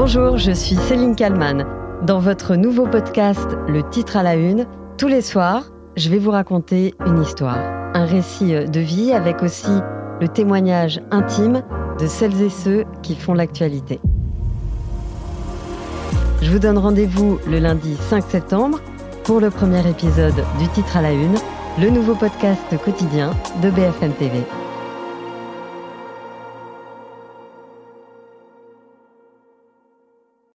Bonjour, je suis Céline Kalman. Dans votre nouveau podcast Le titre à la une, tous les soirs, je vais vous raconter une histoire, un récit de vie avec aussi le témoignage intime de celles et ceux qui font l'actualité. Je vous donne rendez-vous le lundi 5 septembre pour le premier épisode du titre à la une, le nouveau podcast quotidien de BFM TV.